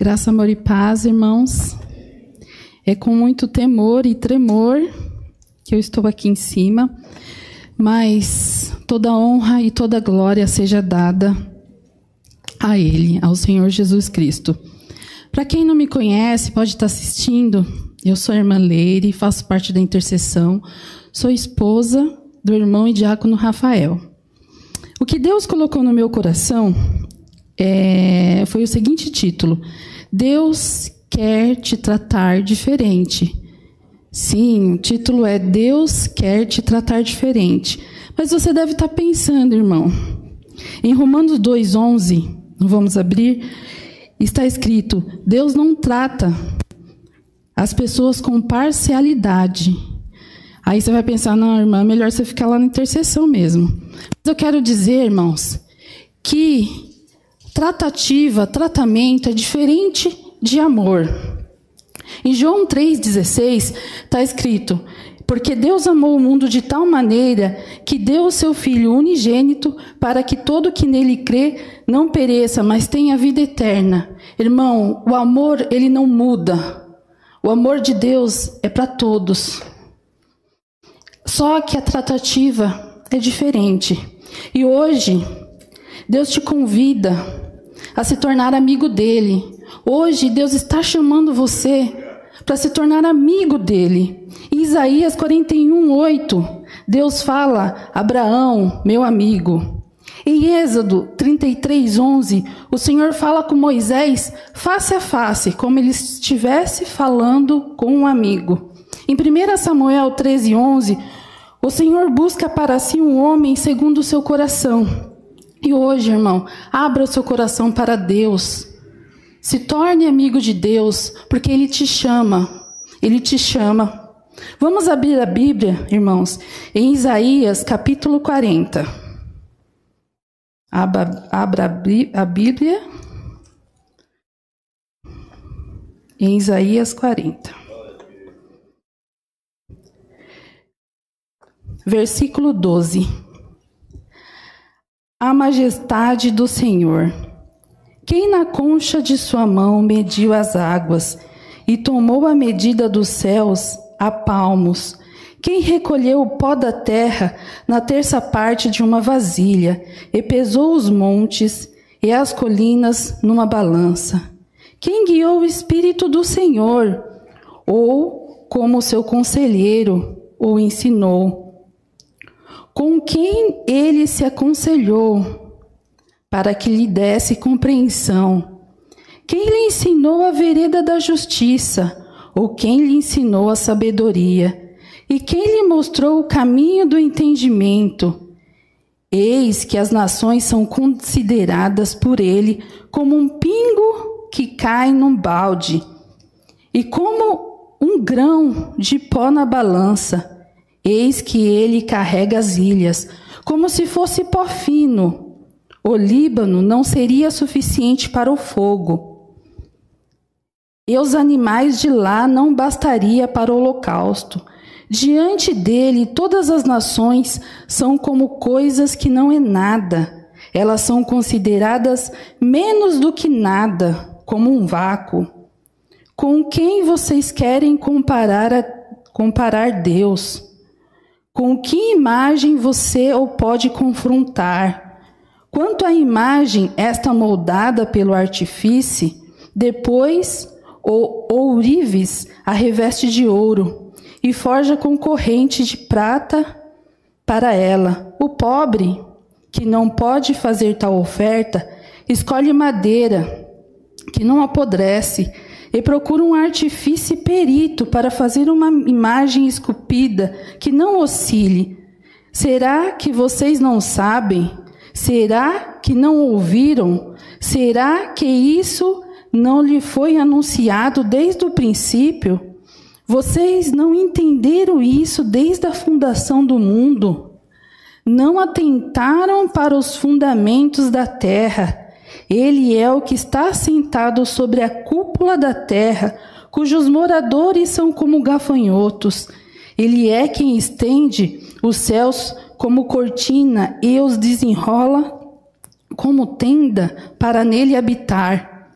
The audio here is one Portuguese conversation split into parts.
Graça, amor e paz, irmãos. É com muito temor e tremor que eu estou aqui em cima, mas toda honra e toda glória seja dada a Ele, ao Senhor Jesus Cristo. Para quem não me conhece, pode estar assistindo, eu sou a irmã Leire, faço parte da intercessão, sou esposa do irmão e diácono Rafael. O que Deus colocou no meu coração é, foi o seguinte título: Deus quer te tratar diferente. Sim, o título é Deus quer te tratar diferente. Mas você deve estar pensando, irmão. Em Romanos 2:11, vamos abrir, está escrito: Deus não trata as pessoas com parcialidade. Aí você vai pensar, não, irmã, melhor você ficar lá na intercessão mesmo. Mas eu quero dizer, irmãos, que Tratativa, tratamento é diferente de amor. Em João 3,16 está escrito: Porque Deus amou o mundo de tal maneira que deu o seu Filho unigênito para que todo que nele crê não pereça, mas tenha vida eterna. Irmão, o amor ele não muda. O amor de Deus é para todos. Só que a tratativa é diferente. E hoje, Deus te convida a se tornar amigo dele. Hoje, Deus está chamando você para se tornar amigo dele. Em Isaías 41, 8, Deus fala: Abraão, meu amigo. Em Êxodo 33, 11, o Senhor fala com Moisés face a face, como ele estivesse falando com um amigo. Em 1 Samuel 13, 11, o Senhor busca para si um homem segundo o seu coração. E hoje, irmão, abra o seu coração para Deus. Se torne amigo de Deus, porque Ele te chama. Ele te chama. Vamos abrir a Bíblia, irmãos, em Isaías capítulo 40. Abra, abra a Bíblia em Isaías 40. Versículo 12 a majestade do Senhor. Quem na concha de sua mão mediu as águas e tomou a medida dos céus a palmos? Quem recolheu o pó da terra na terça parte de uma vasilha e pesou os montes e as colinas numa balança? Quem guiou o Espírito do Senhor? Ou, como seu conselheiro, o ensinou? Com quem ele se aconselhou para que lhe desse compreensão? Quem lhe ensinou a vereda da justiça? Ou quem lhe ensinou a sabedoria? E quem lhe mostrou o caminho do entendimento? Eis que as nações são consideradas por ele como um pingo que cai num balde, e como um grão de pó na balança. Eis que ele carrega as ilhas, como se fosse pó fino. O Líbano não seria suficiente para o fogo. E os animais de lá não bastaria para o holocausto. Diante dele, todas as nações são como coisas que não é nada. Elas são consideradas menos do que nada, como um vácuo. Com quem vocês querem comparar, a, comparar Deus? Com que imagem você o pode confrontar? Quanto à imagem, esta moldada pelo artifício, depois o ourives a reveste de ouro e forja com corrente de prata para ela. O pobre, que não pode fazer tal oferta, escolhe madeira que não apodrece e procura um artifício perito para fazer uma imagem esculpida que não oscile. Será que vocês não sabem? Será que não ouviram? Será que isso não lhe foi anunciado desde o princípio? Vocês não entenderam isso desde a fundação do mundo? Não atentaram para os fundamentos da terra ele é o que está sentado sobre a cúpula da terra, cujos moradores são como gafanhotos. Ele é quem estende os céus como cortina e os desenrola como tenda para nele habitar.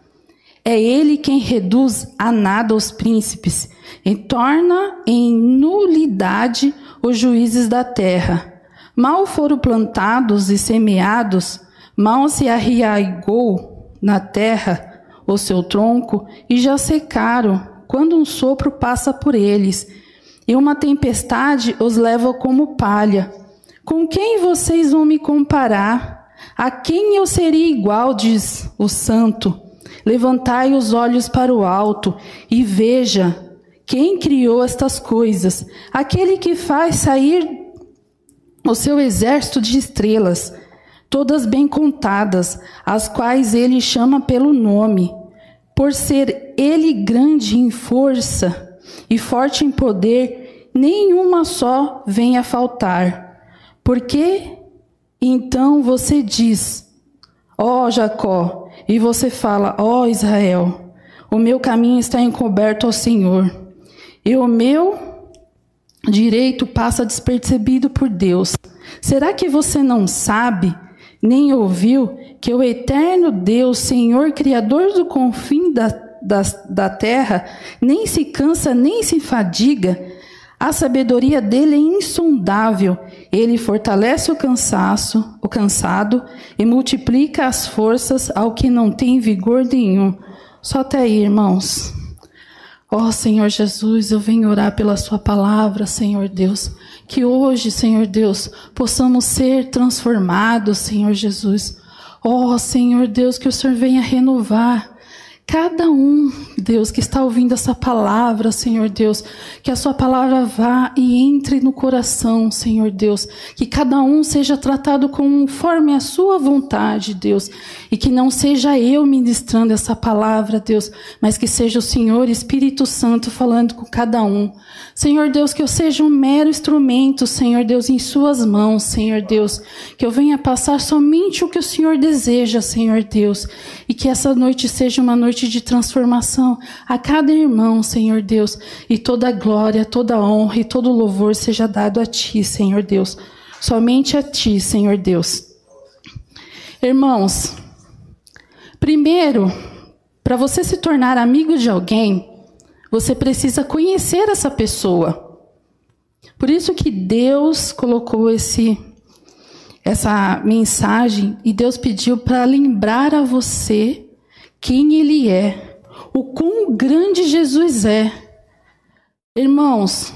É ele quem reduz a nada os príncipes e torna em nulidade os juízes da terra. Mal foram plantados e semeados, mal se arraigou na terra o seu tronco e já secaram quando um sopro passa por eles e uma tempestade os leva como palha. Com quem vocês vão me comparar? A quem eu seria igual, diz o santo? Levantai os olhos para o alto e veja quem criou estas coisas, aquele que faz sair o seu exército de estrelas, todas bem contadas, as quais ele chama pelo nome, por ser ele grande em força e forte em poder, nenhuma só vem a faltar. Porque então você diz, ó oh, Jacó, e você fala, ó oh, Israel, o meu caminho está encoberto ao Senhor, e o meu direito passa despercebido por Deus. Será que você não sabe, nem ouviu, que o eterno Deus, Senhor, Criador do confim da, da, da terra, nem se cansa, nem se fadiga? A sabedoria dele é insondável. Ele fortalece o cansaço, o cansado, e multiplica as forças ao que não tem vigor nenhum. Só até aí, irmãos. Ó oh, Senhor Jesus, eu venho orar pela Sua palavra, Senhor Deus. Que hoje, Senhor Deus, possamos ser transformados, Senhor Jesus. Ó oh, Senhor Deus, que o Senhor venha renovar Cada um, Deus, que está ouvindo essa palavra, Senhor Deus, que a sua palavra vá e entre no coração, Senhor Deus, que cada um seja tratado conforme a sua vontade, Deus, e que não seja eu ministrando essa palavra, Deus, mas que seja o Senhor Espírito Santo falando com cada um. Senhor Deus, que eu seja um mero instrumento, Senhor Deus, em suas mãos, Senhor Deus, que eu venha passar somente o que o Senhor deseja, Senhor Deus, e que essa noite seja uma noite noite de transformação a cada irmão, Senhor Deus, e toda glória, toda honra e todo louvor seja dado a Ti, Senhor Deus. Somente a Ti, Senhor Deus. Irmãos, primeiro, para você se tornar amigo de alguém, você precisa conhecer essa pessoa. Por isso que Deus colocou esse essa mensagem e Deus pediu para lembrar a você quem Ele é, o quão grande Jesus é. Irmãos,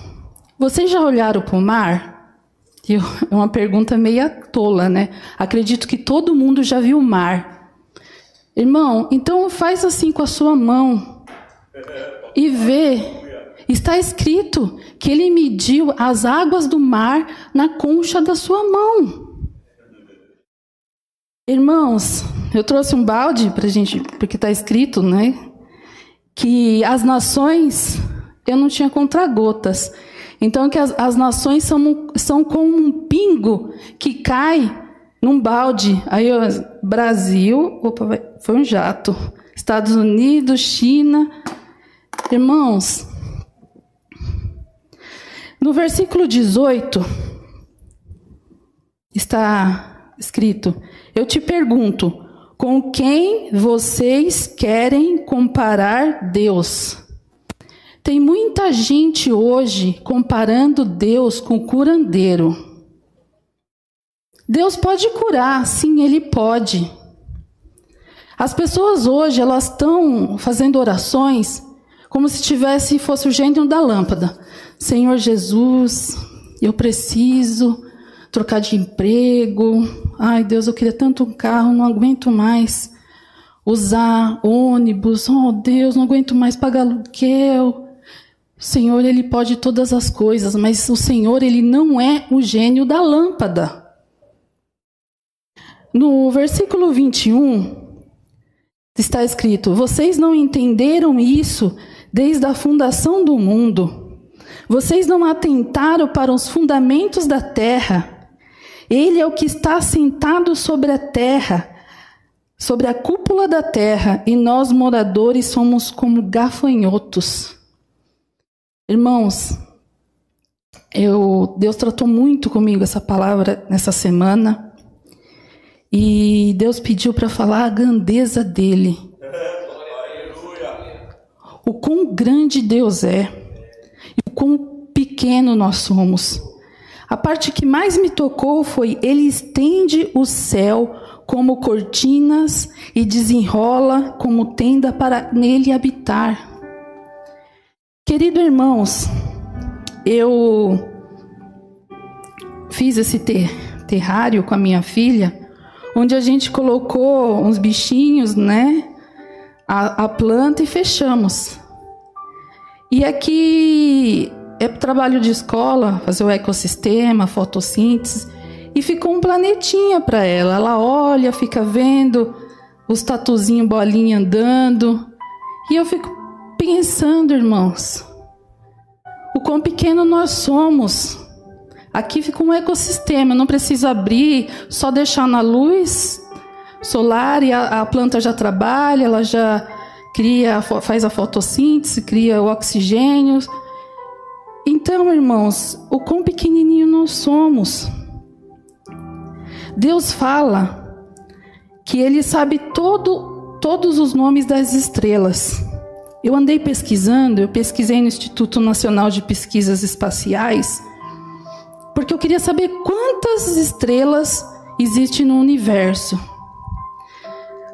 vocês já olharam para o mar? É uma pergunta meia tola, né? Acredito que todo mundo já viu o mar. Irmão, então faz assim com a sua mão e vê. Está escrito que ele mediu as águas do mar na concha da sua mão. Irmãos, eu trouxe um balde para gente, porque está escrito, né? Que as nações, eu não tinha contragotas. Então, que as, as nações são, são como um pingo que cai num balde. Aí, ó, Brasil, opa, foi um jato. Estados Unidos, China. Irmãos, no versículo 18, está escrito: Eu te pergunto, com quem vocês querem comparar Deus? Tem muita gente hoje comparando Deus com curandeiro. Deus pode curar, sim, ele pode. As pessoas hoje, elas estão fazendo orações como se tivesse fosse o gênio da lâmpada. Senhor Jesus, eu preciso trocar de emprego. Ai, Deus, eu queria tanto um carro, não aguento mais usar ônibus. Oh, Deus, não aguento mais pagar aluguel. O Senhor, ele pode todas as coisas, mas o Senhor, ele não é o gênio da lâmpada. No versículo 21 está escrito: Vocês não entenderam isso desde a fundação do mundo. Vocês não atentaram para os fundamentos da terra. Ele é o que está sentado sobre a terra, sobre a cúpula da terra, e nós, moradores, somos como gafanhotos. Irmãos, eu, Deus tratou muito comigo essa palavra nessa semana. E Deus pediu para falar a grandeza dele. O quão grande Deus é e o quão pequeno nós somos. A parte que mais me tocou foi: Ele estende o céu como cortinas e desenrola como tenda para nele habitar. Querido irmãos, eu fiz esse ter, terrário com a minha filha, onde a gente colocou uns bichinhos, né? A, a planta e fechamos. E aqui é trabalho de escola, fazer o ecossistema, fotossíntese. E ficou um planetinha para ela. Ela olha, fica vendo os tatuzinhos bolinha andando. E eu fico pensando, irmãos, o quão pequeno nós somos. Aqui fica um ecossistema, não precisa abrir, só deixar na luz solar e a, a planta já trabalha, ela já cria, faz a fotossíntese, cria o oxigênio. Então, irmãos, o quão pequenininho nós somos. Deus fala que Ele sabe todo, todos os nomes das estrelas. Eu andei pesquisando, eu pesquisei no Instituto Nacional de Pesquisas Espaciais, porque eu queria saber quantas estrelas existem no universo.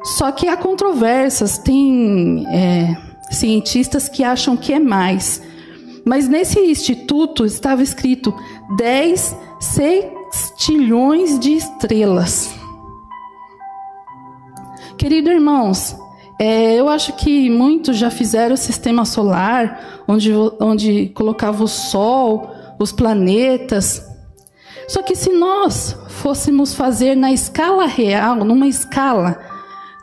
Só que há controvérsias, tem é, cientistas que acham que é mais. Mas nesse instituto estava escrito 10 sextilhões de estrelas. Queridos irmãos, é, eu acho que muitos já fizeram o sistema solar, onde, onde colocava o Sol, os planetas. Só que se nós fôssemos fazer na escala real, numa escala,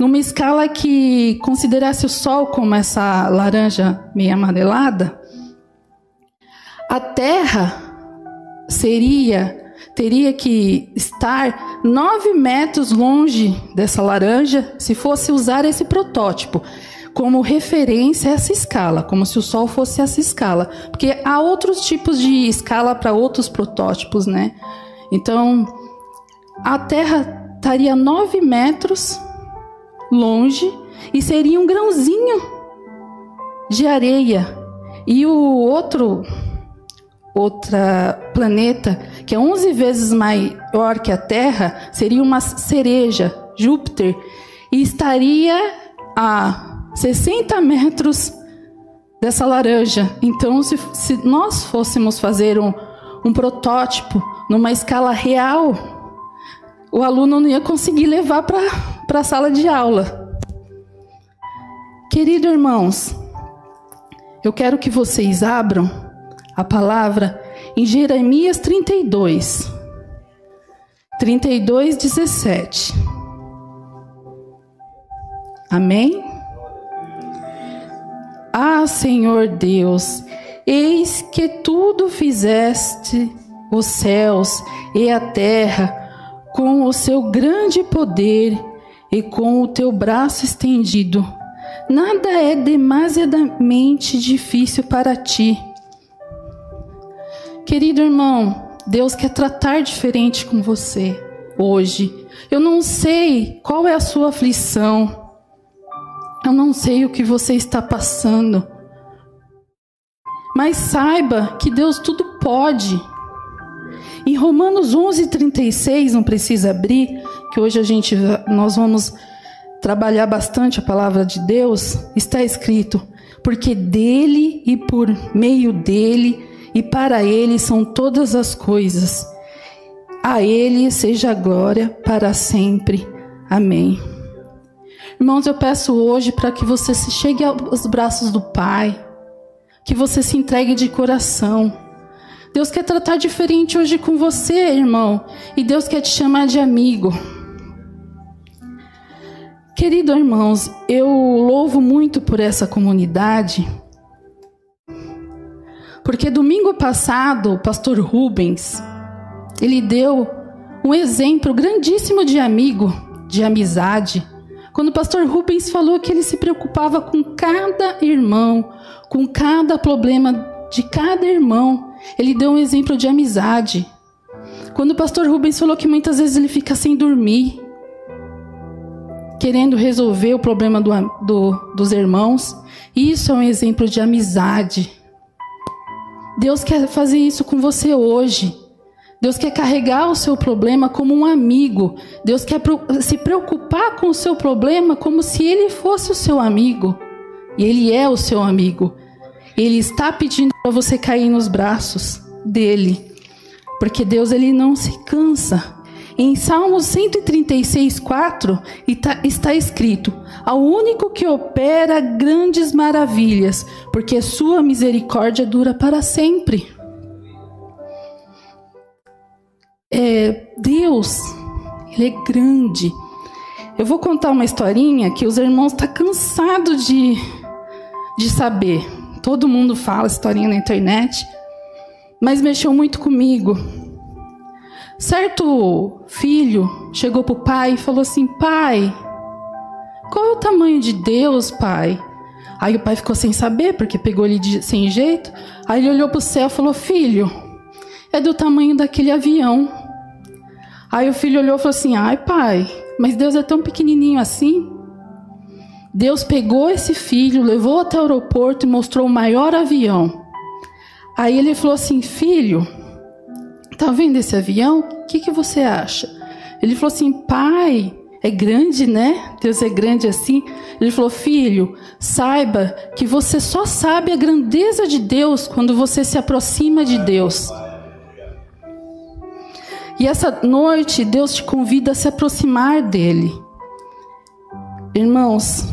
numa escala que considerasse o Sol como essa laranja meio amarelada, a Terra seria teria que estar nove metros longe dessa laranja se fosse usar esse protótipo como referência essa escala, como se o Sol fosse essa escala, porque há outros tipos de escala para outros protótipos, né? Então, a Terra estaria nove metros longe e seria um grãozinho de areia. E o outro outra planeta que é 11 vezes maior que a Terra, seria uma cereja, Júpiter, e estaria a 60 metros dessa laranja. Então, se, se nós fôssemos fazer um, um protótipo numa escala real, o aluno não ia conseguir levar para a sala de aula. Queridos irmãos, eu quero que vocês abram a palavra em Jeremias 32, 32, 17. Amém? Ah, Senhor Deus, eis que tudo fizeste os céus e a terra com o seu grande poder e com o teu braço estendido. Nada é demasiadamente difícil para ti. Querido irmão, Deus quer tratar diferente com você hoje. Eu não sei qual é a sua aflição. Eu não sei o que você está passando. Mas saiba que Deus tudo pode. Em Romanos 11:36, não precisa abrir, que hoje a gente nós vamos trabalhar bastante a palavra de Deus, está escrito: porque dele e por meio dele e para ele são todas as coisas. A ele seja a glória para sempre. Amém. Irmãos, eu peço hoje para que você se chegue aos braços do Pai, que você se entregue de coração. Deus quer tratar diferente hoje com você, irmão, e Deus quer te chamar de amigo. Querido irmãos, eu louvo muito por essa comunidade porque domingo passado, o pastor Rubens, ele deu um exemplo grandíssimo de amigo, de amizade. Quando o pastor Rubens falou que ele se preocupava com cada irmão, com cada problema de cada irmão, ele deu um exemplo de amizade. Quando o pastor Rubens falou que muitas vezes ele fica sem dormir, querendo resolver o problema do, do, dos irmãos. Isso é um exemplo de amizade. Deus quer fazer isso com você hoje. Deus quer carregar o seu problema como um amigo. Deus quer se preocupar com o seu problema como se ele fosse o seu amigo. E ele é o seu amigo. Ele está pedindo para você cair nos braços dele. Porque Deus ele não se cansa. Em Salmos 136, 4 está escrito: Ao único que opera grandes maravilhas, porque sua misericórdia dura para sempre. é, Deus, Ele é grande. Eu vou contar uma historinha que os irmãos estão tá cansados de, de saber. Todo mundo fala historinha na internet, mas mexeu muito comigo. Certo filho chegou para o pai e falou assim: Pai, qual é o tamanho de Deus, pai? Aí o pai ficou sem saber, porque pegou ele de, sem jeito. Aí ele olhou para o céu e falou: Filho, é do tamanho daquele avião. Aí o filho olhou e falou assim: Ai, pai, mas Deus é tão pequenininho assim? Deus pegou esse filho, levou até o aeroporto e mostrou o maior avião. Aí ele falou assim: Filho, tá vendo esse avião? O que, que você acha? Ele falou assim: Pai, é grande, né? Deus é grande assim. Ele falou: Filho, saiba que você só sabe a grandeza de Deus quando você se aproxima de Deus. E essa noite Deus te convida a se aproximar dele. Irmãos,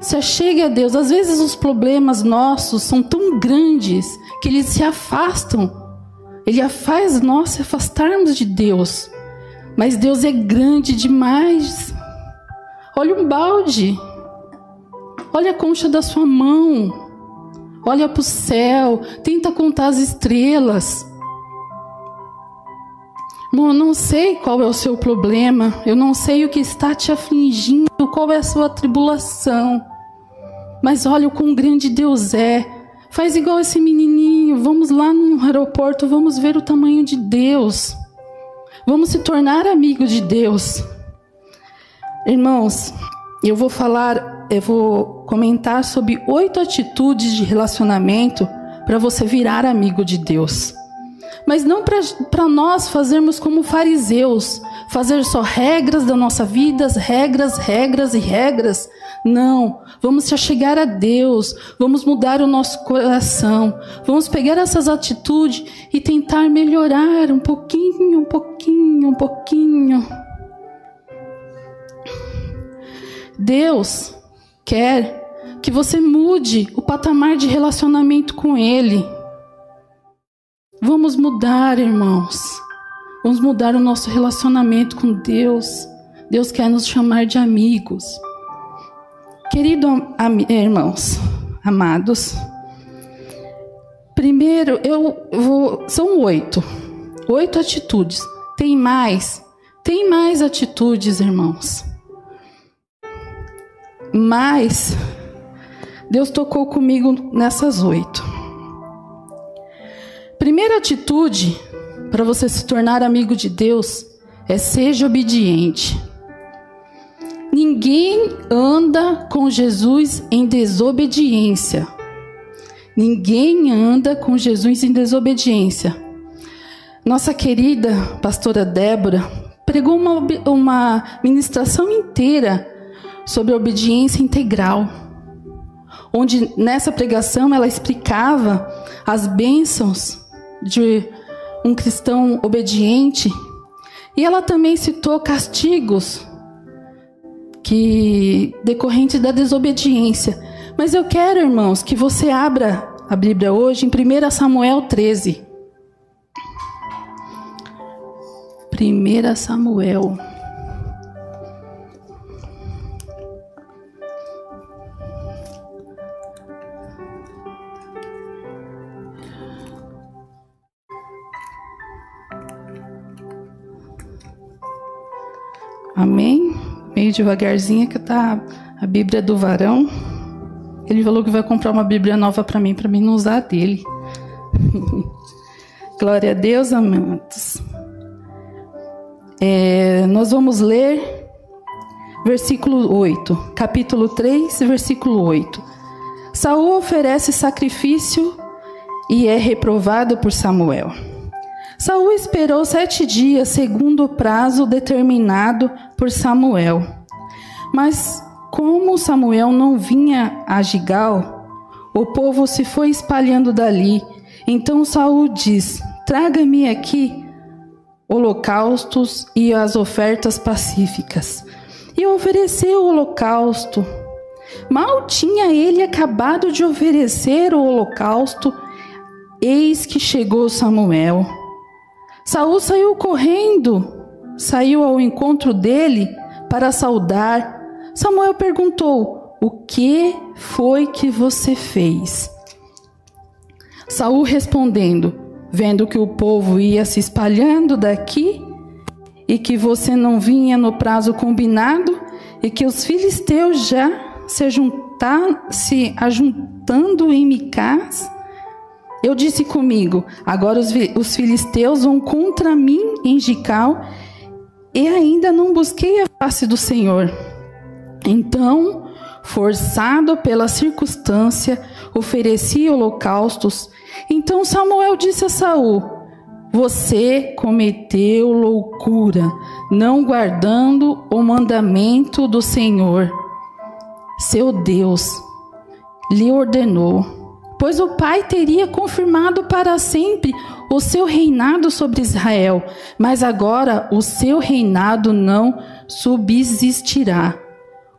se achegue a Deus. Às vezes os problemas nossos são tão grandes que eles se afastam. Ele faz nós se afastarmos de Deus. Mas Deus é grande demais. Olha um balde. Olha a concha da sua mão. Olha para o céu. Tenta contar as estrelas. Irmão, eu não sei qual é o seu problema, eu não sei o que está te afligindo, qual é a sua tribulação. Mas olha o quão grande Deus é. Faz igual esse menininho, vamos lá no aeroporto, vamos ver o tamanho de Deus. Vamos se tornar amigo de Deus. Irmãos, eu vou falar, eu vou comentar sobre oito atitudes de relacionamento para você virar amigo de Deus mas não para nós fazermos como fariseus, fazer só regras da nossa vida, regras, regras e regras. Não, vamos se achegar a Deus, vamos mudar o nosso coração, vamos pegar essas atitudes e tentar melhorar um pouquinho, um pouquinho, um pouquinho. Deus quer que você mude o patamar de relacionamento com Ele. Vamos mudar, irmãos. Vamos mudar o nosso relacionamento com Deus. Deus quer nos chamar de amigos. Querido am eh, irmãos, amados, primeiro eu vou. São oito. Oito atitudes. Tem mais. Tem mais atitudes, irmãos. Mas Deus tocou comigo nessas oito. Primeira atitude para você se tornar amigo de Deus é seja obediente. Ninguém anda com Jesus em desobediência. Ninguém anda com Jesus em desobediência. Nossa querida pastora Débora pregou uma, uma ministração inteira sobre obediência integral, onde nessa pregação ela explicava as bênçãos de um cristão obediente. E ela também citou castigos que decorrentes da desobediência. Mas eu quero, irmãos, que você abra a Bíblia hoje em 1 Samuel 13. 1 Samuel Amém? Meio devagarzinho que tá a Bíblia do varão. Ele falou que vai comprar uma Bíblia nova para mim, para mim não usar a dele. Glória a Deus, amados. É, nós vamos ler versículo 8. Capítulo 3, versículo 8. Saul oferece sacrifício e é reprovado por Samuel. Saul esperou sete dias, segundo o prazo determinado por Samuel. Mas como Samuel não vinha a Gigal, o povo se foi espalhando dali. Então Saul diz: Traga-me aqui holocaustos e as ofertas pacíficas. E ofereceu o holocausto. Mal tinha ele acabado de oferecer o holocausto, eis que chegou Samuel. Saul saiu correndo, saiu ao encontro dele para saudar. Samuel perguntou: O que foi que você fez? Saul respondendo: vendo que o povo ia se espalhando daqui e que você não vinha no prazo combinado e que os filisteus já se, juntar, se ajuntando em Micás, eu disse comigo: agora os, os filisteus vão contra mim em Gical e ainda não busquei a face do Senhor. Então, forçado pela circunstância, ofereci holocaustos então Samuel disse a Saul: Você cometeu loucura, não guardando o mandamento do Senhor. Seu Deus lhe ordenou, pois o Pai teria confirmado para sempre o seu reinado sobre Israel, mas agora o seu reinado não subsistirá.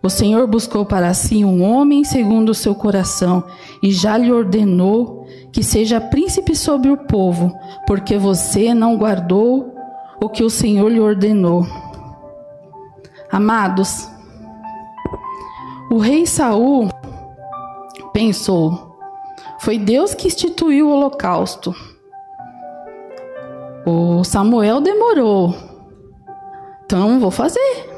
O Senhor buscou para si um homem segundo o seu coração e já lhe ordenou que seja príncipe sobre o povo, porque você não guardou o que o Senhor lhe ordenou. Amados, o rei Saul pensou: foi Deus que instituiu o holocausto. O Samuel demorou. Então vou fazer.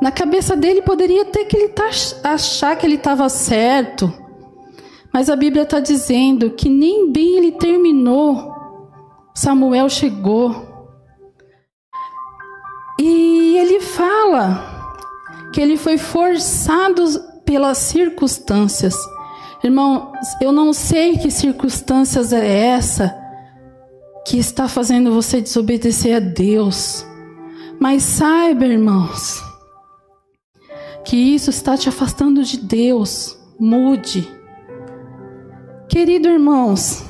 Na cabeça dele poderia ter que ele tá, achar que ele estava certo mas a Bíblia está dizendo que nem bem ele terminou, Samuel chegou. E ele fala que ele foi forçado pelas circunstâncias. Irmão, eu não sei que circunstâncias é essa que está fazendo você desobedecer a Deus. Mas saiba, irmãos, que isso está te afastando de Deus. Mude. Querido irmãos,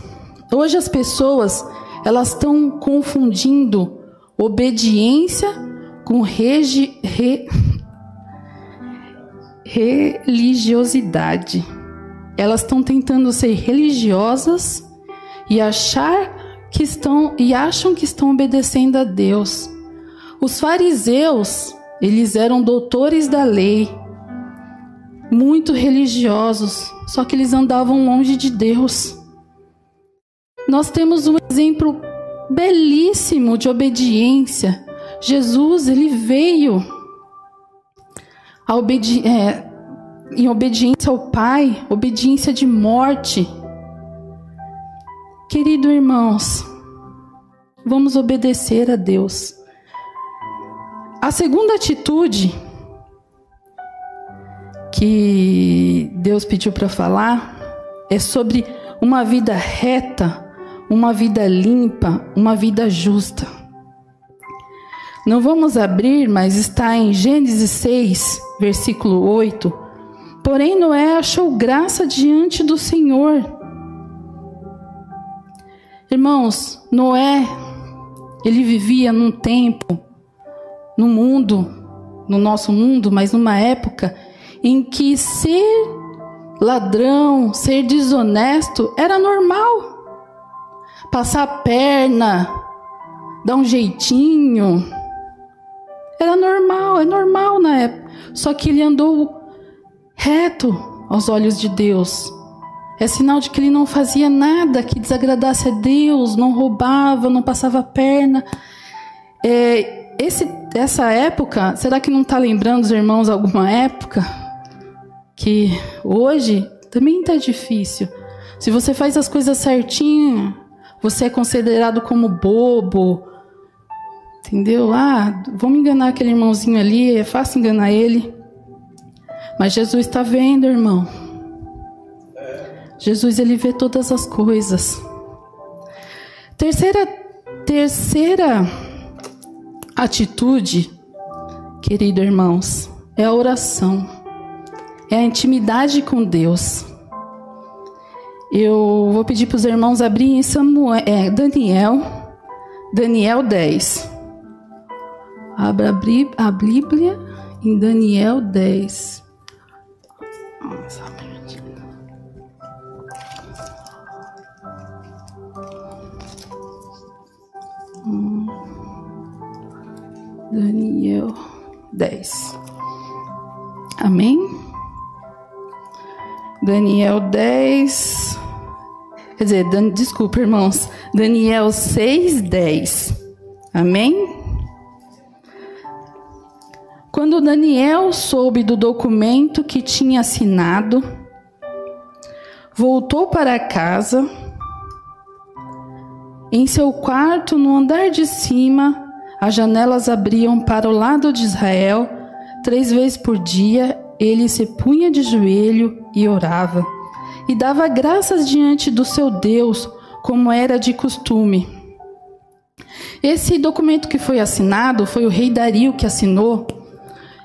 hoje as pessoas elas estão confundindo obediência com regi, re, religiosidade. Elas estão tentando ser religiosas e achar que estão e acham que estão obedecendo a Deus. Os fariseus, eles eram doutores da lei, muito religiosos, só que eles andavam longe de Deus. Nós temos um exemplo belíssimo de obediência. Jesus, ele veio obedi é, em obediência ao Pai, obediência de morte. Querido irmãos, vamos obedecer a Deus. A segunda atitude que Deus pediu para falar é sobre uma vida reta, uma vida limpa, uma vida justa. Não vamos abrir, mas está em Gênesis 6, versículo 8. Porém, Noé achou graça diante do Senhor. Irmãos, Noé, ele vivia num tempo, no mundo, no nosso mundo, mas numa época em que ser ladrão, ser desonesto era normal. Passar a perna, dar um jeitinho, era normal, é normal na época. Só que ele andou reto aos olhos de Deus. É sinal de que ele não fazia nada que desagradasse a Deus, não roubava, não passava a perna. É, esse, essa época, será que não está lembrando os irmãos alguma época? que hoje também está difícil. Se você faz as coisas certinho, você é considerado como bobo. Entendeu? Ah, vamos enganar aquele irmãozinho ali, é fácil enganar ele. Mas Jesus está vendo, irmão. Jesus ele vê todas as coisas. Terceira terceira atitude, querido irmãos, é a oração. É a intimidade com Deus. Eu vou pedir para os irmãos abrirem Samuel, é, Daniel, Daniel 10. Abra a Bíblia em Daniel 10. Hum. Daniel 10. Amém? Daniel 10. Quer dizer, desculpa, irmãos. Daniel 6, 10. Amém? Daniel soube do documento que tinha assinado, voltou para casa. Em seu quarto, no andar de cima, as janelas abriam para o lado de Israel. Três vezes por dia, ele se punha de joelho e orava, e dava graças diante do seu Deus, como era de costume. Esse documento que foi assinado foi o rei Dario que assinou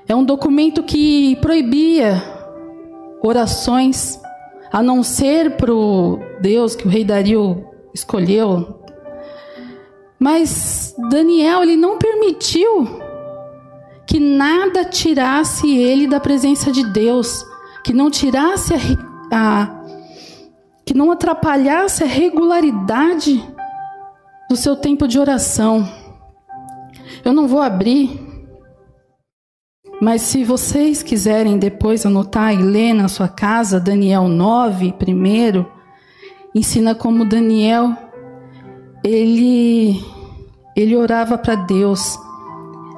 é um documento que proibia orações, a não ser para o Deus que o rei Dario escolheu. Mas Daniel ele não permitiu que nada tirasse ele da presença de Deus, que não tirasse a, a que não atrapalhasse a regularidade do seu tempo de oração. Eu não vou abrir mas se vocês quiserem depois anotar e ler na sua casa Daniel 9, primeiro, ensina como Daniel ele ele orava para Deus.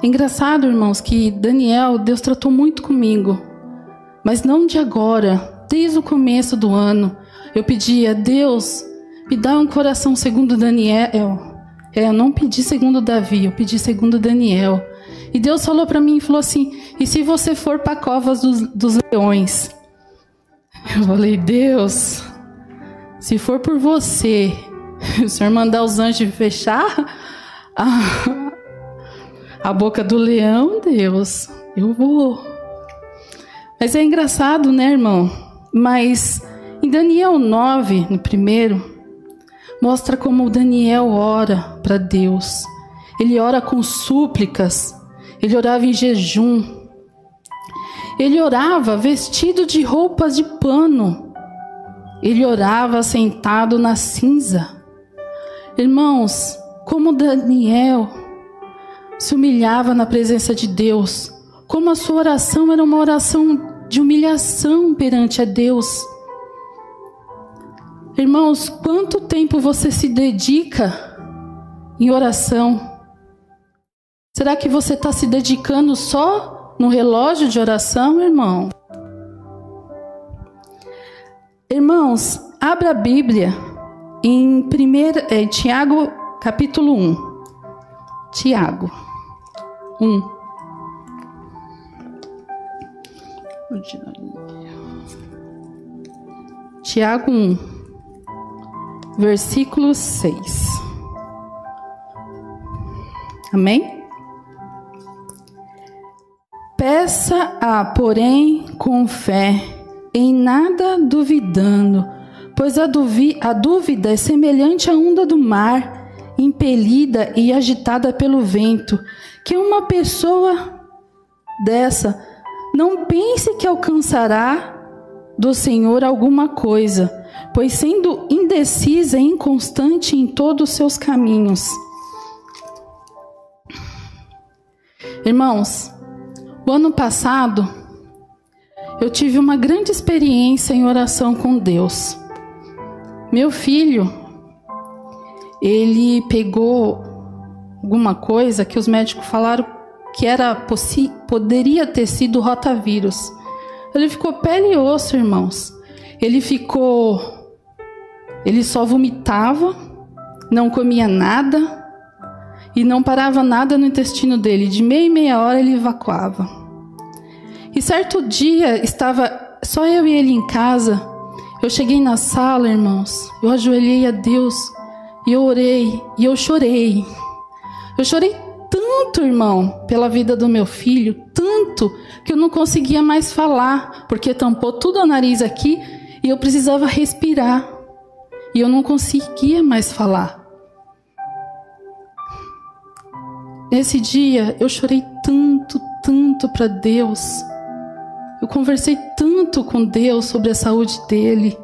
É engraçado, irmãos, que Daniel, Deus tratou muito comigo. Mas não de agora, desde o começo do ano. Eu pedia, Deus, me dá um coração segundo Daniel. É, eu não pedi segundo Davi, eu pedi segundo Daniel. E Deus falou para mim e falou assim: e se você for para covas dos, dos leões? Eu falei: Deus, se for por você, o Senhor mandar os anjos fechar a, a boca do leão, Deus, eu vou. Mas é engraçado, né, irmão? Mas em Daniel 9, no primeiro, mostra como Daniel ora para Deus. Ele ora com súplicas, ele orava em jejum. Ele orava vestido de roupas de pano. Ele orava sentado na cinza. Irmãos, como Daniel se humilhava na presença de Deus, como a sua oração era uma oração de humilhação perante a Deus. Irmãos, quanto tempo você se dedica em oração? Será que você está se dedicando só no relógio de oração, irmão? Irmãos, abra a Bíblia em, primeiro, é, Tiago, capítulo 1. Tiago 1. Tiago 1, versículo 6. Amém? Peça-a, porém, com fé, em nada duvidando, pois a, a dúvida é semelhante à onda do mar, impelida e agitada pelo vento, que uma pessoa dessa não pense que alcançará do Senhor alguma coisa, pois sendo indecisa e inconstante em todos os seus caminhos. Irmãos, o ano passado, eu tive uma grande experiência em oração com Deus. Meu filho, ele pegou alguma coisa que os médicos falaram que era poderia ter sido rotavírus. Ele ficou pele e osso, irmãos. Ele ficou ele só vomitava, não comia nada e não parava nada no intestino dele. De meia em meia hora ele evacuava. E certo dia estava só eu e ele em casa. Eu cheguei na sala, irmãos. Eu ajoelhei a Deus e eu orei e eu chorei. Eu chorei tanto, irmão, pela vida do meu filho, tanto que eu não conseguia mais falar, porque tampou tudo o nariz aqui e eu precisava respirar. E eu não conseguia mais falar. Nesse dia eu chorei tanto, tanto para Deus. Eu conversei tanto com Deus sobre a saúde dele.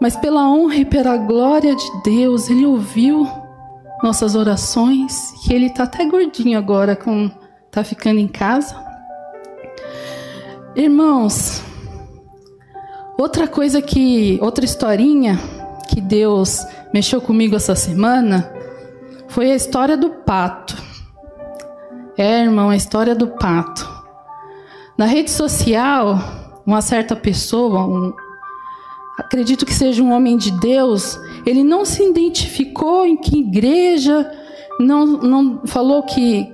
Mas pela honra e pela glória de Deus, ele ouviu nossas orações e ele tá até gordinho agora com tá ficando em casa. Irmãos, outra coisa que outra historinha que Deus mexeu comigo essa semana foi a história do pato. É, irmão, a história do pato. Na rede social, uma certa pessoa, um, acredito que seja um homem de Deus, ele não se identificou em que igreja, não, não falou que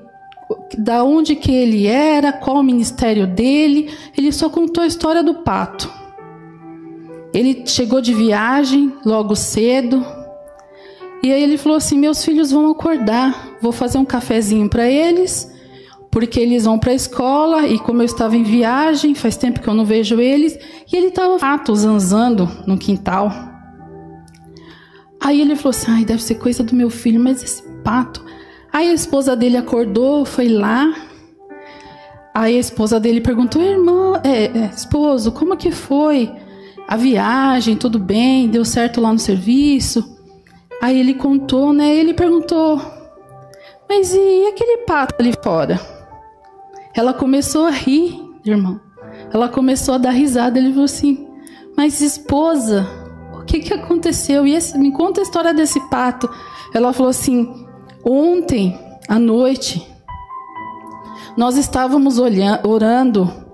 da onde que ele era, qual o ministério dele, ele só contou a história do pato. Ele chegou de viagem logo cedo, e aí ele falou assim: "Meus filhos vão acordar, vou fazer um cafezinho para eles porque eles vão para a escola e como eu estava em viagem, faz tempo que eu não vejo eles, e ele estava fato zanzando no quintal. Aí ele falou assim: "Ai, deve ser coisa do meu filho, mas esse pato". Aí a esposa dele acordou, foi lá. Aí a esposa dele perguntou: "Irmã, é, é, esposo, como que foi a viagem? Tudo bem? Deu certo lá no serviço?" Aí ele contou, né? Ele perguntou: "Mas e aquele pato ali fora?" Ela começou a rir, irmão. Ela começou a dar risada. Ele falou assim: Mas esposa, o que, que aconteceu? E esse, me conta a história desse pato. Ela falou assim: Ontem à noite, nós estávamos olhando, orando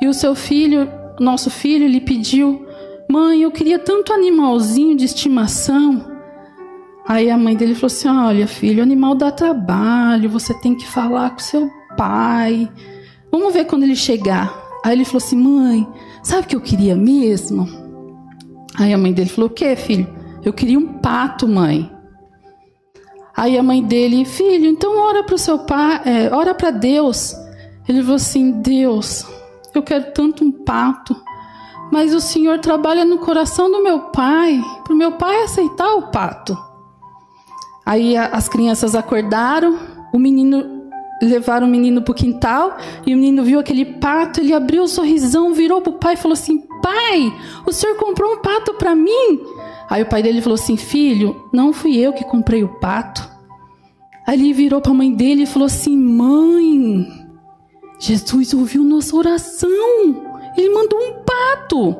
e o seu filho, nosso filho, lhe pediu: Mãe, eu queria tanto animalzinho de estimação. Aí a mãe dele falou assim: Olha, filho, animal dá trabalho, você tem que falar com seu pai. Vamos ver quando ele chegar. Aí ele falou assim: mãe, sabe o que eu queria mesmo? Aí a mãe dele falou: o que, filho? Eu queria um pato, mãe. Aí a mãe dele, filho, então ora para o seu pai, é, ora para Deus. Ele falou assim: Deus, eu quero tanto um pato, mas o Senhor trabalha no coração do meu pai, para o meu pai aceitar o pato. Aí as crianças acordaram, o menino levaram o menino para o quintal e o menino viu aquele pato, ele abriu o um sorrisão, virou para o pai e falou assim: Pai, o senhor comprou um pato para mim? Aí o pai dele falou assim: Filho, não fui eu que comprei o pato. Aí ele virou para a mãe dele e falou assim: Mãe, Jesus ouviu nossa oração, ele mandou um pato.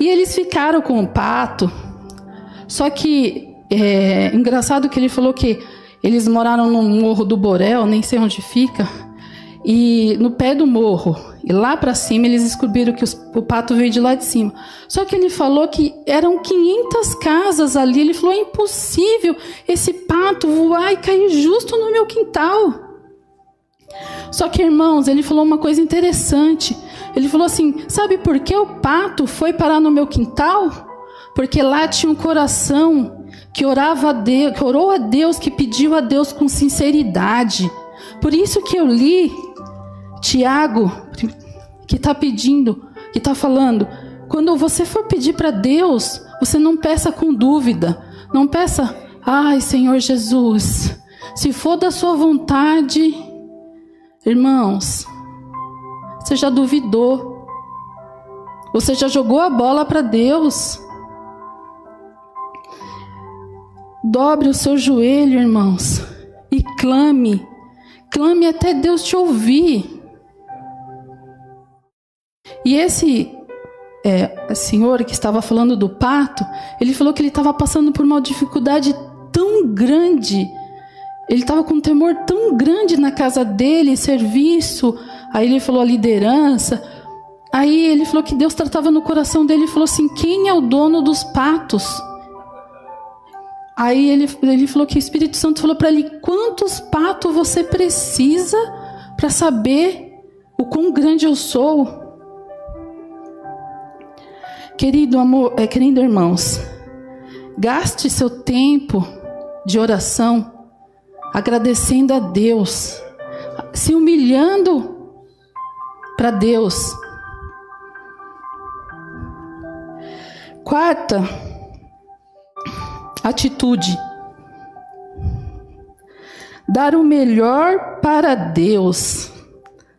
E eles ficaram com o pato. Só que é engraçado que ele falou que eles moraram no morro do Borel, nem sei onde fica, e no pé do morro. E lá para cima eles descobriram que os, o pato veio de lá de cima. Só que ele falou que eram 500 casas ali. Ele falou: é impossível esse pato voar e cair justo no meu quintal. Só que, irmãos, ele falou uma coisa interessante. Ele falou assim: sabe por que o pato foi parar no meu quintal? Porque lá tinha um coração que orava a Deus, que orou a Deus, que pediu a Deus com sinceridade. Por isso que eu li Tiago, que está pedindo, que está falando, quando você for pedir para Deus, você não peça com dúvida, não peça, ai Senhor Jesus, se for da sua vontade, irmãos, você já duvidou, você já jogou a bola para Deus. Dobre o seu joelho, irmãos, e clame. Clame até Deus te ouvir. E esse é, senhor que estava falando do pato, ele falou que ele estava passando por uma dificuldade tão grande. Ele estava com um temor tão grande na casa dele, serviço. Aí ele falou a liderança. Aí ele falou que Deus tratava no coração dele e falou assim: quem é o dono dos patos? Aí ele, ele falou que o Espírito Santo falou para ele: quantos patos você precisa para saber o quão grande eu sou? Querido amor, é, querido irmãos, gaste seu tempo de oração agradecendo a Deus, se humilhando para Deus. Quarta atitude: dar o melhor para Deus,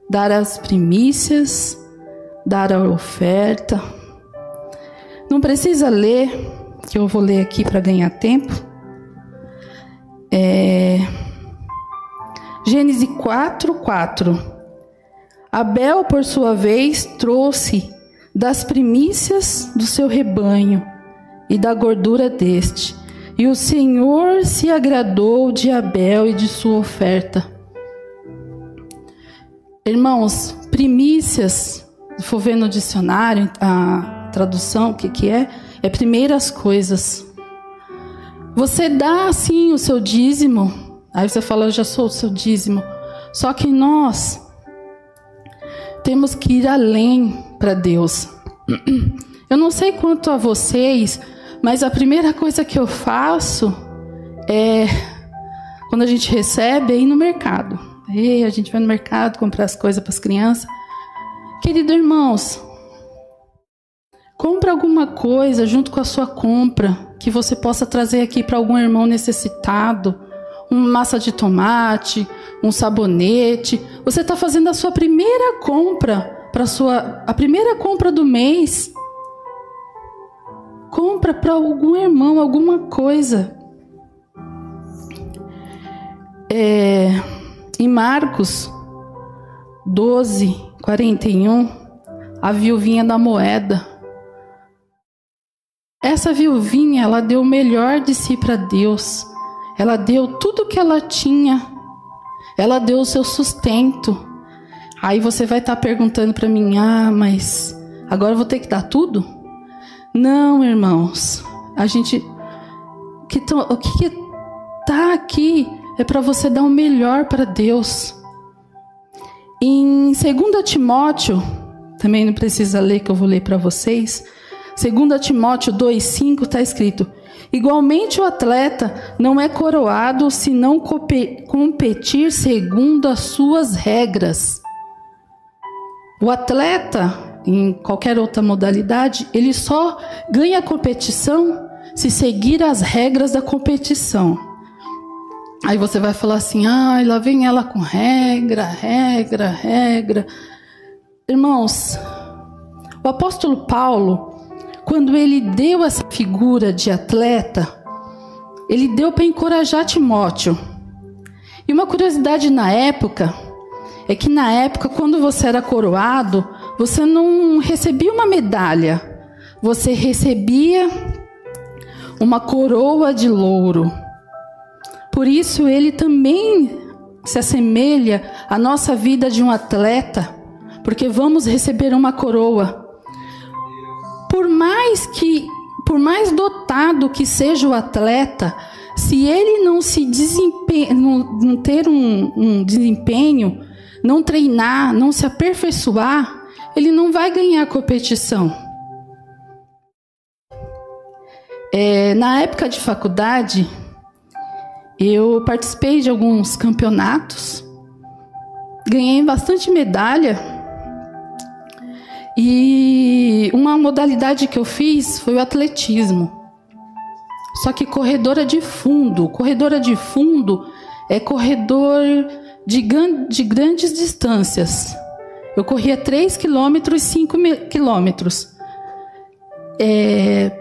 dar as primícias, dar a oferta. Não precisa ler, que eu vou ler aqui para ganhar tempo. É... Gênesis 4, 4. Abel, por sua vez, trouxe das primícias do seu rebanho e da gordura deste. E o Senhor se agradou de Abel e de sua oferta. Irmãos, primícias, se for ver no dicionário, a tradução, o que, que é? É primeiras coisas. Você dá assim o seu dízimo, aí você fala, eu já sou o seu dízimo. Só que nós temos que ir além para Deus. Eu não sei quanto a vocês, mas a primeira coisa que eu faço é quando a gente recebe é ir no mercado. E a gente vai no mercado comprar as coisas para as crianças. Querido irmãos, Compre alguma coisa junto com a sua compra que você possa trazer aqui para algum irmão necessitado. Uma massa de tomate, um sabonete. Você está fazendo a sua primeira compra para sua a primeira compra do mês. Compra para algum irmão alguma coisa. É, em Marcos 12, 41, a viuvinha da moeda essa viuvinha, ela deu o melhor de si para Deus. Ela deu tudo que ela tinha. Ela deu o seu sustento. Aí você vai estar tá perguntando para mim: "Ah, mas agora eu vou ter que dar tudo?" Não, irmãos. A gente que o que está aqui é para você dar o melhor para Deus. Em 2 Timóteo, também não precisa ler que eu vou ler para vocês. 2 Timóteo 2,5 está escrito: Igualmente o atleta não é coroado se não competir segundo as suas regras. O atleta, em qualquer outra modalidade, ele só ganha competição se seguir as regras da competição. Aí você vai falar assim: ah, lá vem ela com regra, regra, regra. Irmãos, o apóstolo Paulo, quando ele deu essa figura de atleta, ele deu para encorajar Timóteo. E uma curiosidade na época é que na época, quando você era coroado, você não recebia uma medalha, você recebia uma coroa de louro. Por isso ele também se assemelha à nossa vida de um atleta, porque vamos receber uma coroa por mais que, por mais dotado que seja o atleta, se ele não se desempenha, não, não ter um, um desempenho, não treinar, não se aperfeiçoar, ele não vai ganhar competição. É, na época de faculdade, eu participei de alguns campeonatos, ganhei bastante medalha e uma modalidade que eu fiz foi o atletismo. Só que corredora de fundo. Corredora de fundo é corredor de, de grandes distâncias. Eu corria 3 quilômetros e 5 quilômetros. É...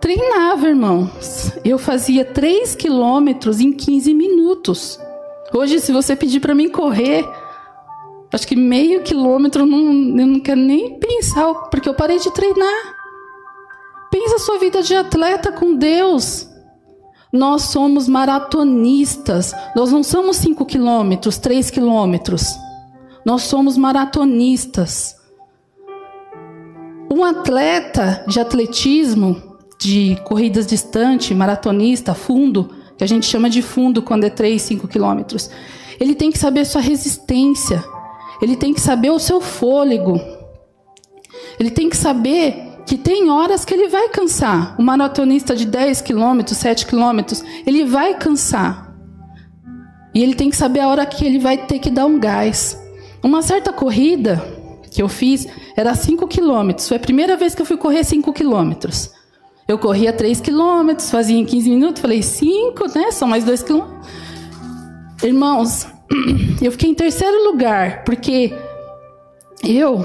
Treinava, irmãos. Eu fazia 3 quilômetros em 15 minutos. Hoje, se você pedir para mim correr, Acho que meio quilômetro não, eu não quero nem pensar, porque eu parei de treinar. Pensa a sua vida de atleta com Deus. Nós somos maratonistas. Nós não somos 5 quilômetros, 3 quilômetros. Nós somos maratonistas. Um atleta de atletismo, de corridas distante, maratonista, fundo, que a gente chama de fundo quando é 3, 5 quilômetros. Ele tem que saber sua resistência. Ele tem que saber o seu fôlego. Ele tem que saber que tem horas que ele vai cansar. O maratonista de 10 quilômetros, 7 quilômetros, ele vai cansar. E ele tem que saber a hora que ele vai ter que dar um gás. Uma certa corrida que eu fiz era 5 quilômetros. Foi a primeira vez que eu fui correr 5 quilômetros. Eu corria 3 quilômetros, fazia em 15 minutos, falei 5, né? São mais 2 quilômetros. Irmãos, eu fiquei em terceiro lugar, porque eu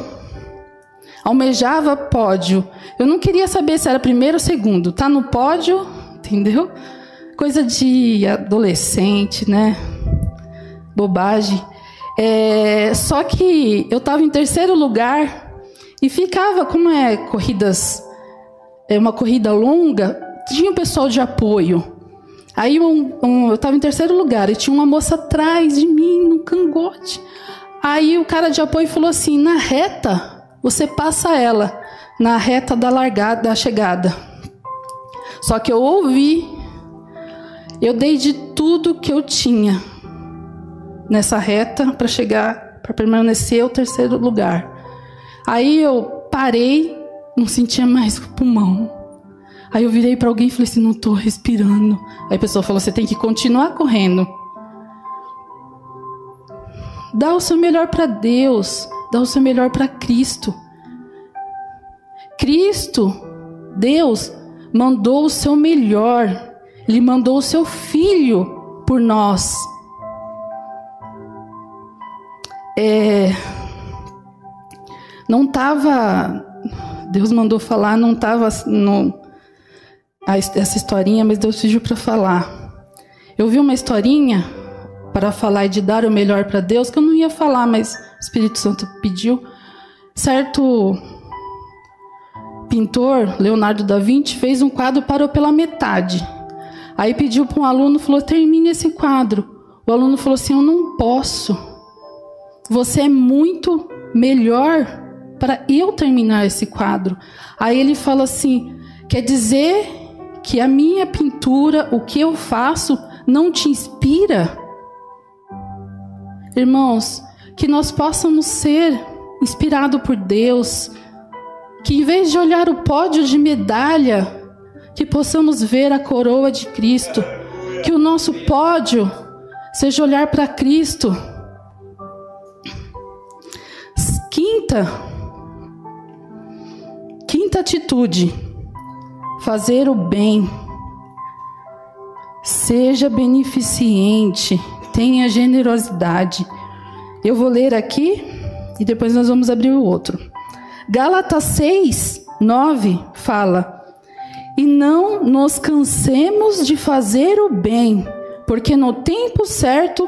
almejava pódio. Eu não queria saber se era primeiro ou segundo. Tá no pódio, entendeu? Coisa de adolescente, né? Bobagem. É, só que eu estava em terceiro lugar e ficava, como é corridas, é uma corrida longa, tinha um pessoal de apoio. Aí um, um, eu estava em terceiro lugar e tinha uma moça atrás de mim no cangote. Aí o cara de apoio falou assim: na reta, você passa ela, na reta da largada, da chegada. Só que eu ouvi, eu dei de tudo que eu tinha nessa reta para chegar, para permanecer o terceiro lugar. Aí eu parei, não sentia mais o pulmão. Aí eu virei para alguém e falei assim: não estou respirando. Aí a pessoa falou: você tem que continuar correndo. Dá o seu melhor para Deus, dá o seu melhor para Cristo. Cristo, Deus, mandou o seu melhor. Ele mandou o seu filho por nós. É, não estava. Deus mandou falar, não estava essa historinha, mas Deus pediu para falar. Eu vi uma historinha para falar e de dar o melhor para Deus, que eu não ia falar, mas o Espírito Santo pediu. Certo pintor, Leonardo da Vinci, fez um quadro, parou pela metade. Aí pediu para um aluno, falou: termine esse quadro. O aluno falou assim: eu não posso. Você é muito melhor para eu terminar esse quadro. Aí ele fala assim: quer dizer que a minha pintura, o que eu faço, não te inspira? Irmãos, que nós possamos ser inspirados por Deus, que em vez de olhar o pódio de medalha, que possamos ver a coroa de Cristo, que o nosso pódio seja olhar para Cristo Quinta, quinta atitude: fazer o bem. Seja beneficente, tenha generosidade. Eu vou ler aqui e depois nós vamos abrir o outro. Gálatas 6, 9 fala: E não nos cansemos de fazer o bem, porque no tempo certo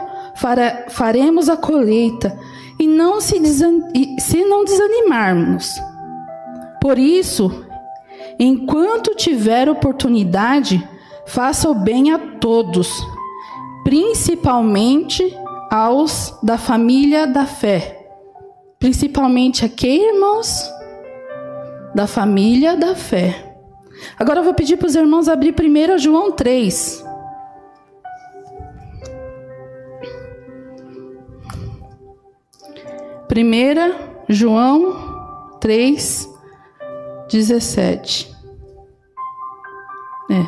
faremos a colheita e não se, se não desanimarmos. Por isso, enquanto tiver oportunidade, faça o bem a todos, principalmente aos da família da fé. Principalmente a quem, irmãos? Da família da fé. Agora eu vou pedir para os irmãos abrir 1 João 3. 1 João 3, 17. É,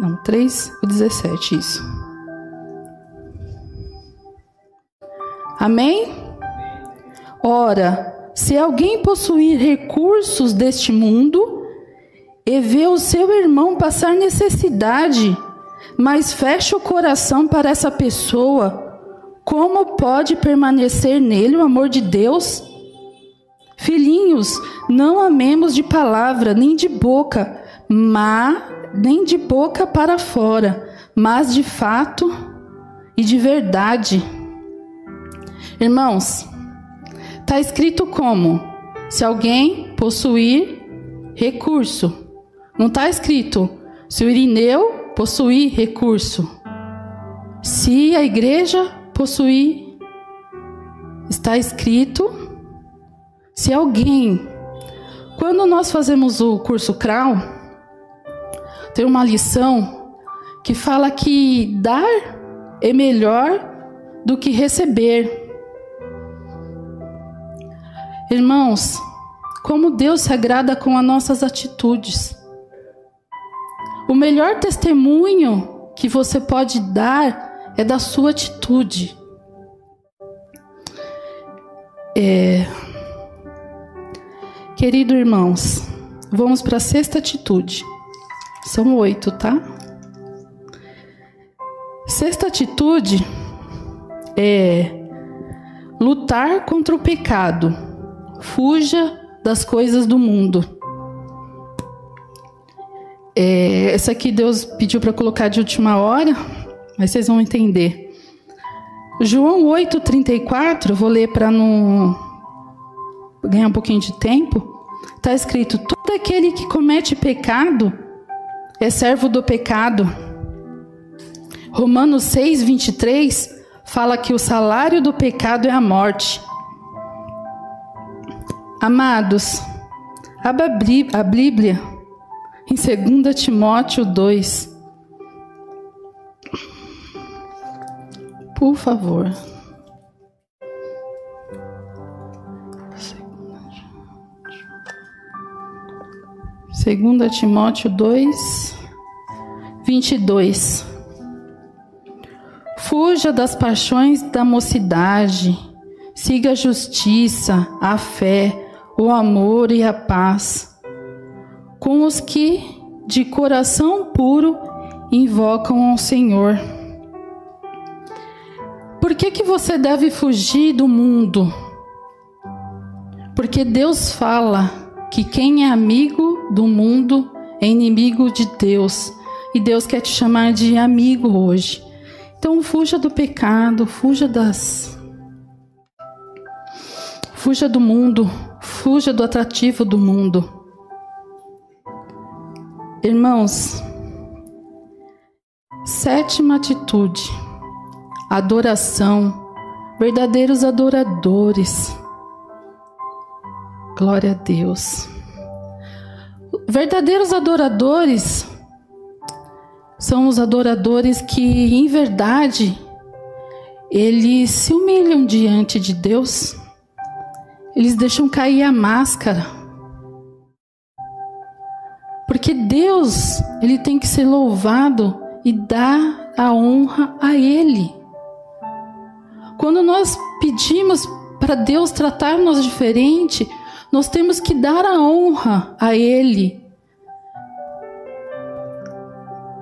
não, 3, 17, isso. Amém? Ora, se alguém possuir recursos deste mundo e vê o seu irmão passar necessidade, mas fecha o coração para essa pessoa, como pode permanecer nele o amor de Deus? Filhinhos, não amemos de palavra, nem de boca, mas nem de boca para fora, mas de fato e de verdade. Irmãos, está escrito como? Se alguém possuir recurso. Não está escrito se o Irineu possuir recurso. Se a igreja possuir. Está escrito: se alguém. Quando nós fazemos o curso CRAU, tem uma lição que fala que dar é melhor do que receber. Irmãos, como Deus se agrada com as nossas atitudes. O melhor testemunho que você pode dar é da sua atitude. É... Querido irmãos, vamos para a sexta atitude. São oito, tá? Sexta atitude é lutar contra o pecado. Fuja das coisas do mundo. É, essa aqui Deus pediu para colocar de última hora, mas vocês vão entender. João 8,34, vou ler para não ganhar um pouquinho de tempo. Está escrito: Todo aquele que comete pecado é servo do pecado. Romanos 6, 23 fala que o salário do pecado é a morte. Amados, abra a Bíblia em 2 Timóteo 2. Por favor. Segunda Timóteo 2, 22. Fuja das paixões da mocidade, siga a justiça, a fé, o amor e a paz, com os que de coração puro invocam ao Senhor. Por que, que você deve fugir do mundo? Porque Deus fala que quem é amigo do mundo é inimigo de Deus. E Deus quer te chamar de amigo hoje. Então fuja do pecado, fuja das. Fuja do mundo, fuja do atrativo do mundo. Irmãos, sétima atitude: adoração, verdadeiros adoradores. Glória a Deus. Verdadeiros adoradores são os adoradores que, em verdade, eles se humilham diante de Deus, eles deixam cair a máscara. Porque Deus, ele tem que ser louvado e dar a honra a Ele. Quando nós pedimos para Deus tratar-nos diferente, nós temos que dar a honra a Ele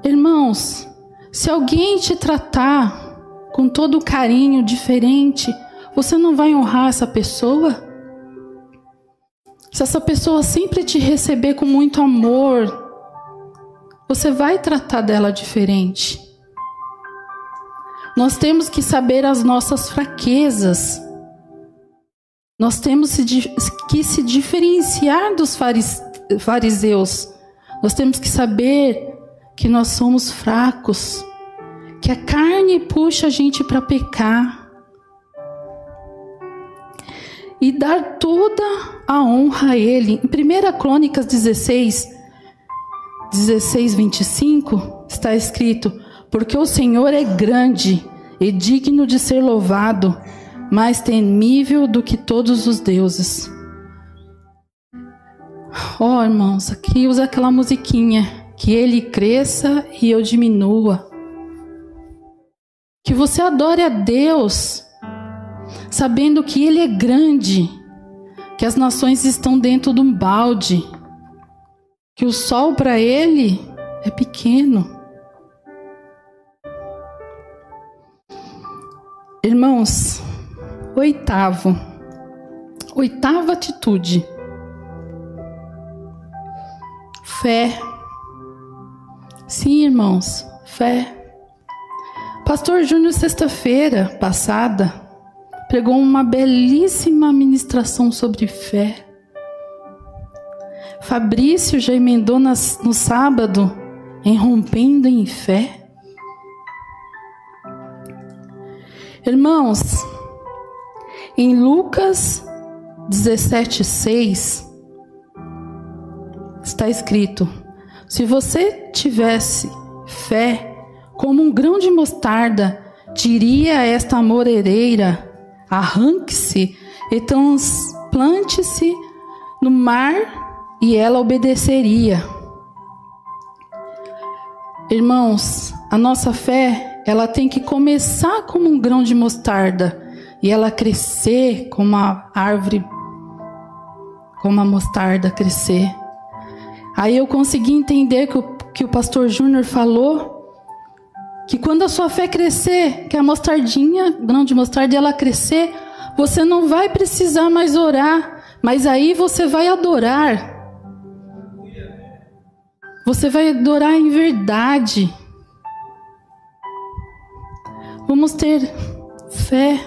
Irmãos, se alguém te tratar com todo carinho diferente, você não vai honrar essa pessoa? Se essa pessoa sempre te receber com muito amor, você vai tratar dela diferente. Nós temos que saber as nossas fraquezas. Nós temos que se diferenciar dos fariseus. Nós temos que saber que nós somos fracos, que a carne puxa a gente para pecar. E dar toda a honra a Ele. Em 1 Crônicas 16, 16, 25, está escrito: Porque o Senhor é grande e digno de ser louvado, mais temível do que todos os deuses. Ó oh, irmãos, aqui usa aquela musiquinha que ele cresça e eu diminua. Que você adore a Deus, sabendo que Ele é grande, que as nações estão dentro de um balde, que o sol para Ele é pequeno. Irmãos, oitavo, oitava atitude: fé. Sim, irmãos, fé. Pastor Júnior, sexta-feira passada, pregou uma belíssima ministração sobre fé. Fabrício já emendou nas, no sábado, em rompendo em fé. Irmãos, em Lucas 17,6 está escrito: Se você tivesse fé como um grão de mostarda, diria a esta morereira: arranque-se e transplante-se no mar, e ela obedeceria. Irmãos, a nossa fé, ela tem que começar como um grão de mostarda e ela crescer como a árvore, como a mostarda crescer. Aí eu consegui entender que o, que o pastor Júnior falou que quando a sua fé crescer, que a mostardinha, grão de mostarda, ela crescer, você não vai precisar mais orar, mas aí você vai adorar. Você vai adorar em verdade. Vamos ter fé.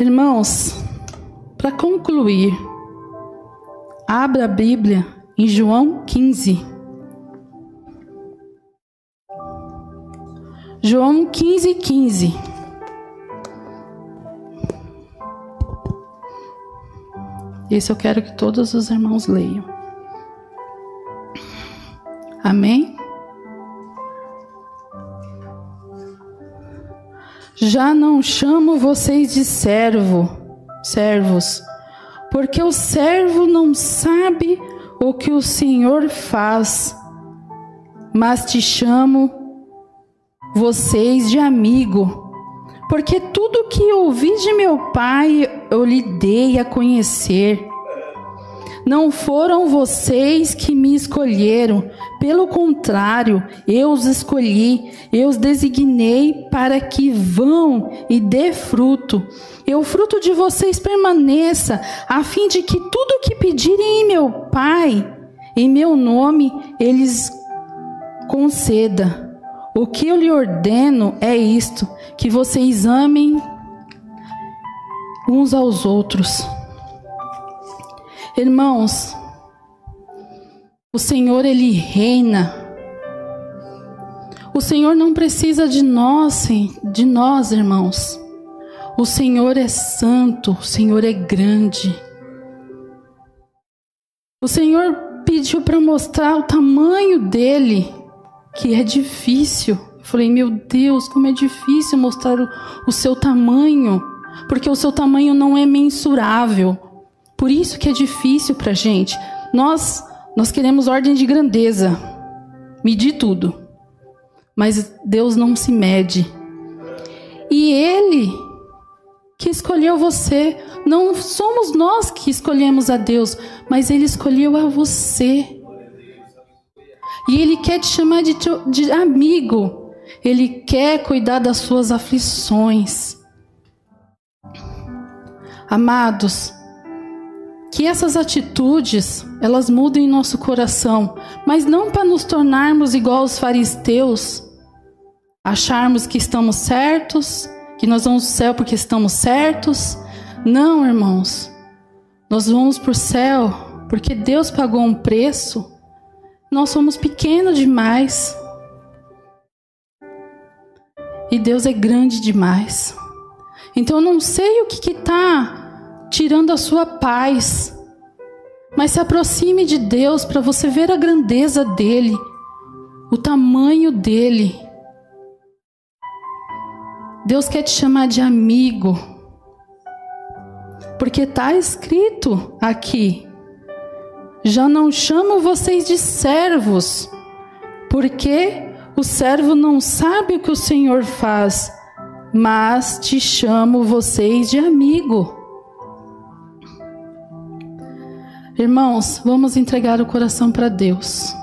Irmãos, para concluir, Abra a Bíblia em João 15. João 15, 15. Esse eu quero que todos os irmãos leiam. Amém? Já não chamo vocês de servo, servos porque o servo não sabe o que o Senhor faz, mas te chamo vocês de amigo, porque tudo que ouvi de meu Pai eu lhe dei a conhecer. Não foram vocês que me escolheram, pelo contrário, eu os escolhi, eu os designei para que vão e dê fruto, e o fruto de vocês permaneça, a fim de que tudo o que pedirem em meu Pai, em meu nome, eles conceda. O que eu lhe ordeno é isto: que vocês amem uns aos outros. Irmãos, o Senhor ele reina. O Senhor não precisa de nós, de nós, irmãos. O Senhor é santo, o Senhor é grande. O Senhor pediu para mostrar o tamanho dele, que é difícil. Eu falei, meu Deus, como é difícil mostrar o, o seu tamanho, porque o seu tamanho não é mensurável. Por isso que é difícil para gente. Nós, nós queremos ordem de grandeza, medir tudo, mas Deus não se mede. E Ele que escolheu você. Não somos nós que escolhemos a Deus, mas Ele escolheu a você. E Ele quer te chamar de, de amigo. Ele quer cuidar das suas aflições. Amados, que essas atitudes elas mudem nosso coração, mas não para nos tornarmos igual aos fariseus, acharmos que estamos certos que nós vamos para o céu porque estamos certos. Não, irmãos. Nós vamos para o céu porque Deus pagou um preço. Nós somos pequenos demais. E Deus é grande demais. Então eu não sei o que está tirando a sua paz. Mas se aproxime de Deus para você ver a grandeza dele, o tamanho dele. Deus quer te chamar de amigo. Porque está escrito aqui: já não chamo vocês de servos, porque o servo não sabe o que o Senhor faz, mas te chamo vocês de amigo. Irmãos, vamos entregar o coração para Deus.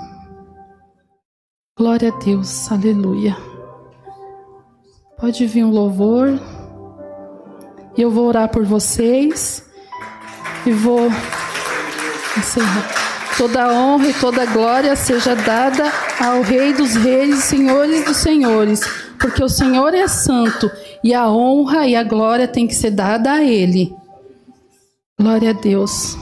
Glória a Deus, aleluia. Pode vir um louvor. Eu vou orar por vocês. E vou encerrar. Toda honra e toda glória seja dada ao Rei dos Reis Senhores dos Senhores, porque o Senhor é santo e a honra e a glória tem que ser dada a Ele. Glória a Deus.